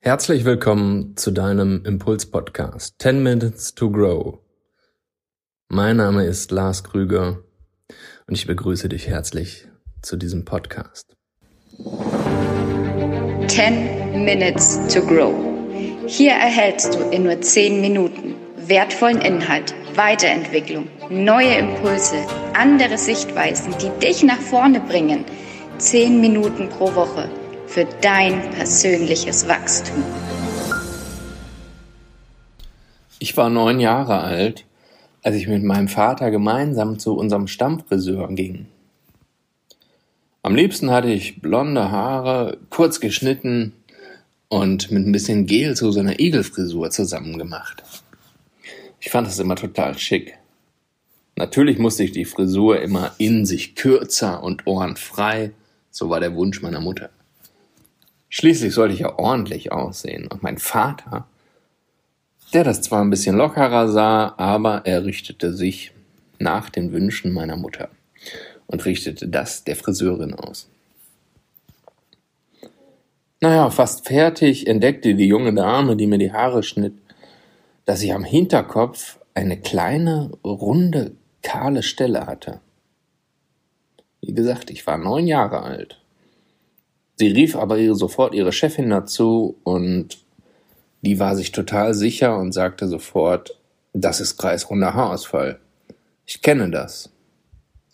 Herzlich willkommen zu deinem Impuls-Podcast 10 Minutes to Grow. Mein Name ist Lars Krüger und ich begrüße dich herzlich zu diesem Podcast. 10 Minutes to Grow. Hier erhältst du in nur 10 Minuten wertvollen Inhalt, Weiterentwicklung, neue Impulse, andere Sichtweisen, die dich nach vorne bringen. 10 Minuten pro Woche für dein persönliches Wachstum. Ich war neun Jahre alt, als ich mit meinem Vater gemeinsam zu unserem Stammfriseur ging. Am liebsten hatte ich blonde Haare, kurz geschnitten und mit ein bisschen Gel zu so einer Igelfrisur zusammengemacht. Ich fand das immer total schick. Natürlich musste ich die Frisur immer in sich kürzer und ohrenfrei, so war der Wunsch meiner Mutter. Schließlich sollte ich ja ordentlich aussehen. Und mein Vater, der das zwar ein bisschen lockerer sah, aber er richtete sich nach den Wünschen meiner Mutter und richtete das der Friseurin aus. Naja, fast fertig entdeckte die junge Dame, die mir die Haare schnitt, dass ich am Hinterkopf eine kleine, runde, kahle Stelle hatte. Wie gesagt, ich war neun Jahre alt. Sie rief aber ihre, sofort ihre Chefin dazu und die war sich total sicher und sagte sofort, das ist kreisrunder Haarausfall. Ich kenne das.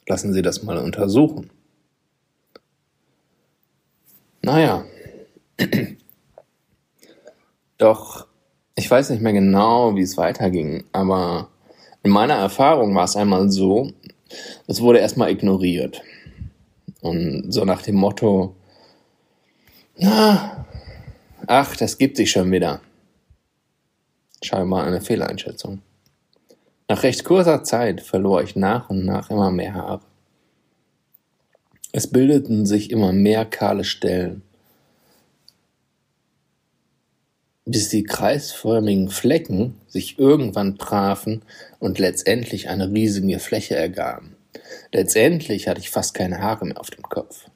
Lassen Sie das mal untersuchen. Naja. Doch ich weiß nicht mehr genau, wie es weiterging, aber in meiner Erfahrung war es einmal so, es wurde erstmal ignoriert. Und so nach dem Motto, na, ach, das gibt sich schon wieder. Scheinbar eine Fehleinschätzung. Nach recht kurzer Zeit verlor ich nach und nach immer mehr Haare. Es bildeten sich immer mehr kahle Stellen, bis die kreisförmigen Flecken sich irgendwann trafen und letztendlich eine riesige Fläche ergaben. Letztendlich hatte ich fast keine Haare mehr auf dem Kopf.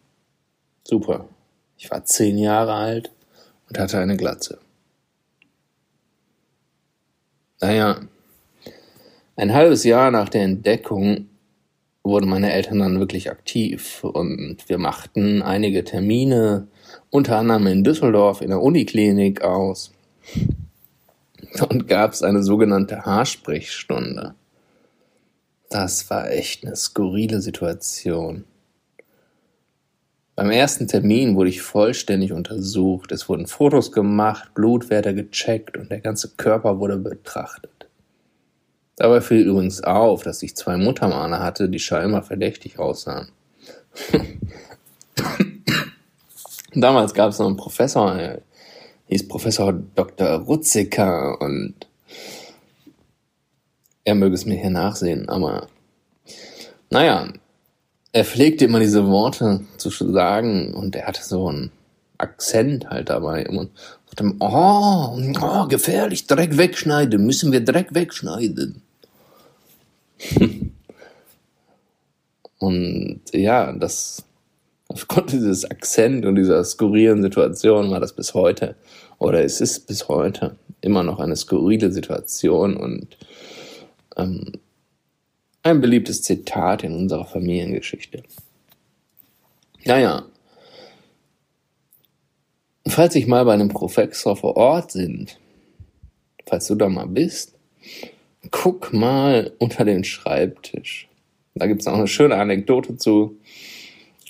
Super. Ich war zehn Jahre alt und hatte eine Glatze. Naja, ein halbes Jahr nach der Entdeckung wurden meine Eltern dann wirklich aktiv und wir machten einige Termine, unter anderem in Düsseldorf in der Uniklinik aus. Dort gab es eine sogenannte Haarsprechstunde. Das war echt eine skurrile Situation. Beim ersten Termin wurde ich vollständig untersucht. Es wurden Fotos gemacht, Blutwerte gecheckt und der ganze Körper wurde betrachtet. Dabei fiel übrigens auf, dass ich zwei Muttermale hatte, die scheinbar verdächtig aussahen. Damals gab es noch einen Professor, er hieß Professor Dr. Rutziker und er möge es mir hier nachsehen, aber naja, er pflegte immer diese Worte zu sagen und er hatte so einen Akzent halt dabei. Und sagte, oh, oh, gefährlich, Dreck wegschneiden, müssen wir Dreck wegschneiden. und ja, das aufgrund dieses Akzent und dieser skurrilen Situation war das bis heute, oder es ist bis heute immer noch eine skurrile Situation und ähm, ein beliebtes Zitat in unserer Familiengeschichte. Naja, falls ich mal bei einem Professor vor Ort sind, falls du da mal bist, guck mal unter den Schreibtisch. Da gibt es auch eine schöne Anekdote zu.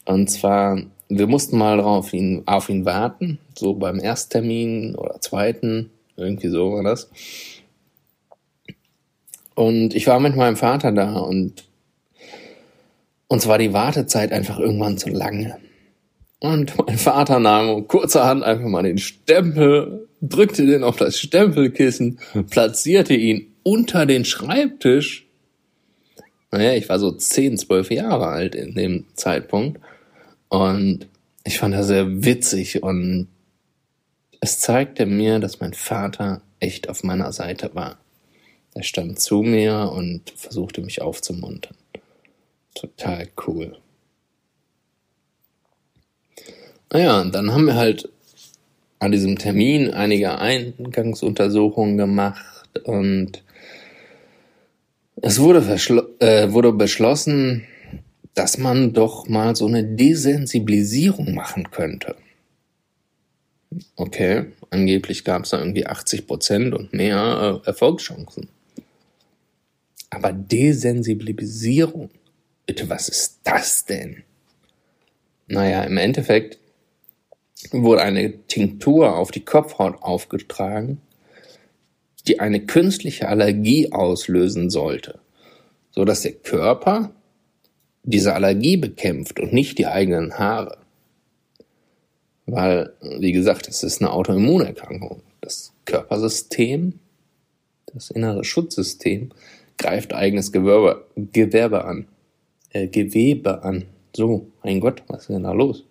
Und zwar, wir mussten mal drauf ihn, auf ihn warten, so beim Ersttermin oder zweiten, irgendwie so war das. Und ich war mit meinem Vater da und uns war die Wartezeit einfach irgendwann zu lange. Und mein Vater nahm kurzerhand einfach mal den Stempel, drückte den auf das Stempelkissen, platzierte ihn unter den Schreibtisch. Naja, ich war so 10, 12 Jahre alt in dem Zeitpunkt. Und ich fand das sehr witzig und es zeigte mir, dass mein Vater echt auf meiner Seite war. Er stand zu mir und versuchte mich aufzumuntern. Total cool. Naja, und dann haben wir halt an diesem Termin einige Eingangsuntersuchungen gemacht und es wurde, äh, wurde beschlossen, dass man doch mal so eine Desensibilisierung machen könnte. Okay, angeblich gab es da irgendwie 80 Prozent und mehr äh, Erfolgschancen. Aber Desensibilisierung, bitte, was ist das denn? Naja, im Endeffekt wurde eine Tinktur auf die Kopfhaut aufgetragen, die eine künstliche Allergie auslösen sollte, so dass der Körper diese Allergie bekämpft und nicht die eigenen Haare. Weil, wie gesagt, es ist eine Autoimmunerkrankung. Das Körpersystem, das innere Schutzsystem, greift eigenes Gewebe, Gewerbe an. Äh, Gewebe an. So, mein Gott, was ist denn da los?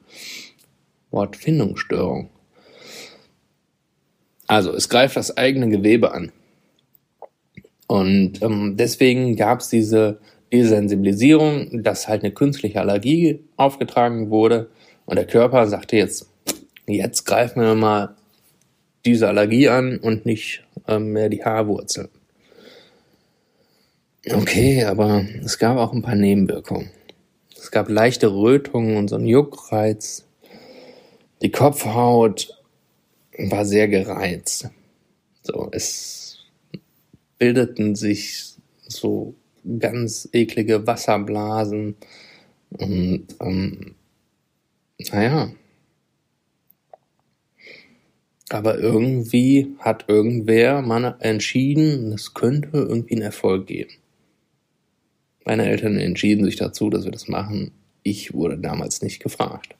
Wortfindungsstörung. Also, es greift das eigene Gewebe an. Und ähm, deswegen gab es diese Desensibilisierung, dass halt eine künstliche Allergie aufgetragen wurde. Und der Körper sagte jetzt, Jetzt greifen wir mal diese Allergie an und nicht ähm, mehr die Haarwurzeln. Okay, aber es gab auch ein paar Nebenwirkungen. Es gab leichte Rötungen und so einen Juckreiz. Die Kopfhaut war sehr gereizt. So, es bildeten sich so ganz eklige Wasserblasen und ähm, naja, aber irgendwie hat irgendwer mal entschieden, es könnte irgendwie einen Erfolg geben. Meine Eltern entschieden sich dazu, dass wir das machen. Ich wurde damals nicht gefragt.